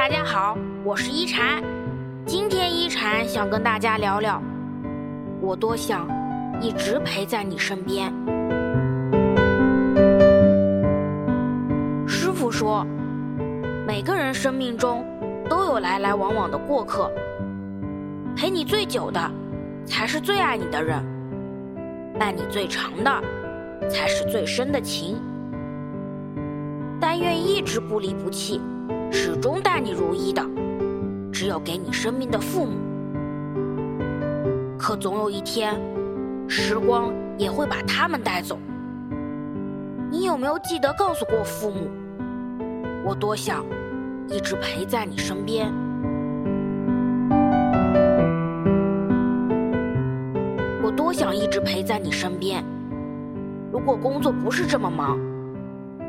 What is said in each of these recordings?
大家好，我是一禅。今天一禅想跟大家聊聊，我多想一直陪在你身边。师傅说，每个人生命中都有来来往往的过客，陪你最久的才是最爱你的人，伴你最长的才是最深的情。但愿一直不离不弃。始终待你如一的，只有给你生命的父母。可总有一天，时光也会把他们带走。你有没有记得告诉过父母？我多想一直陪在你身边。我多想一直陪在你身边。如果工作不是这么忙，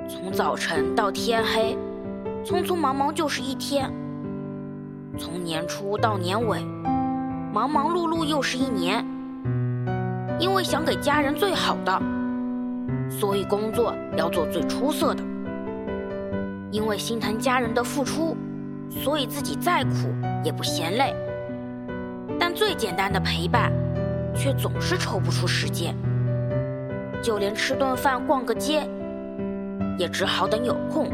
从早晨到天黑。匆匆忙忙就是一天，从年初到年尾，忙忙碌碌又是一年。因为想给家人最好的，所以工作要做最出色的。因为心疼家人的付出，所以自己再苦也不嫌累。但最简单的陪伴，却总是抽不出时间。就连吃顿饭、逛个街，也只好等有空。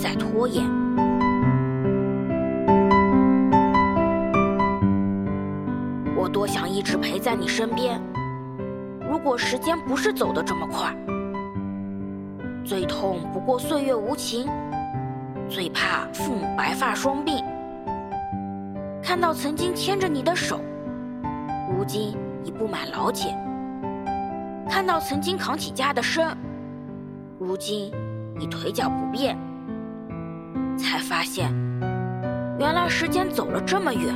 你在拖延，我多想一直陪在你身边。如果时间不是走得这么快，最痛不过岁月无情，最怕父母白发双鬓。看到曾经牵着你的手，如今已布满老茧；看到曾经扛起家的身，如今已腿脚不便。才发现，原来时间走了这么远，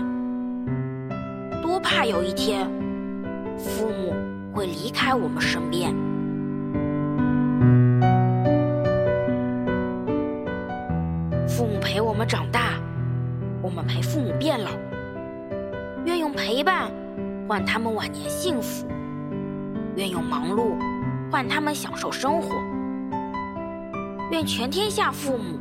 多怕有一天，父母会离开我们身边。父母陪我们长大，我们陪父母变老。愿用陪伴换他们晚年幸福，愿用忙碌换他们享受生活。愿全天下父母。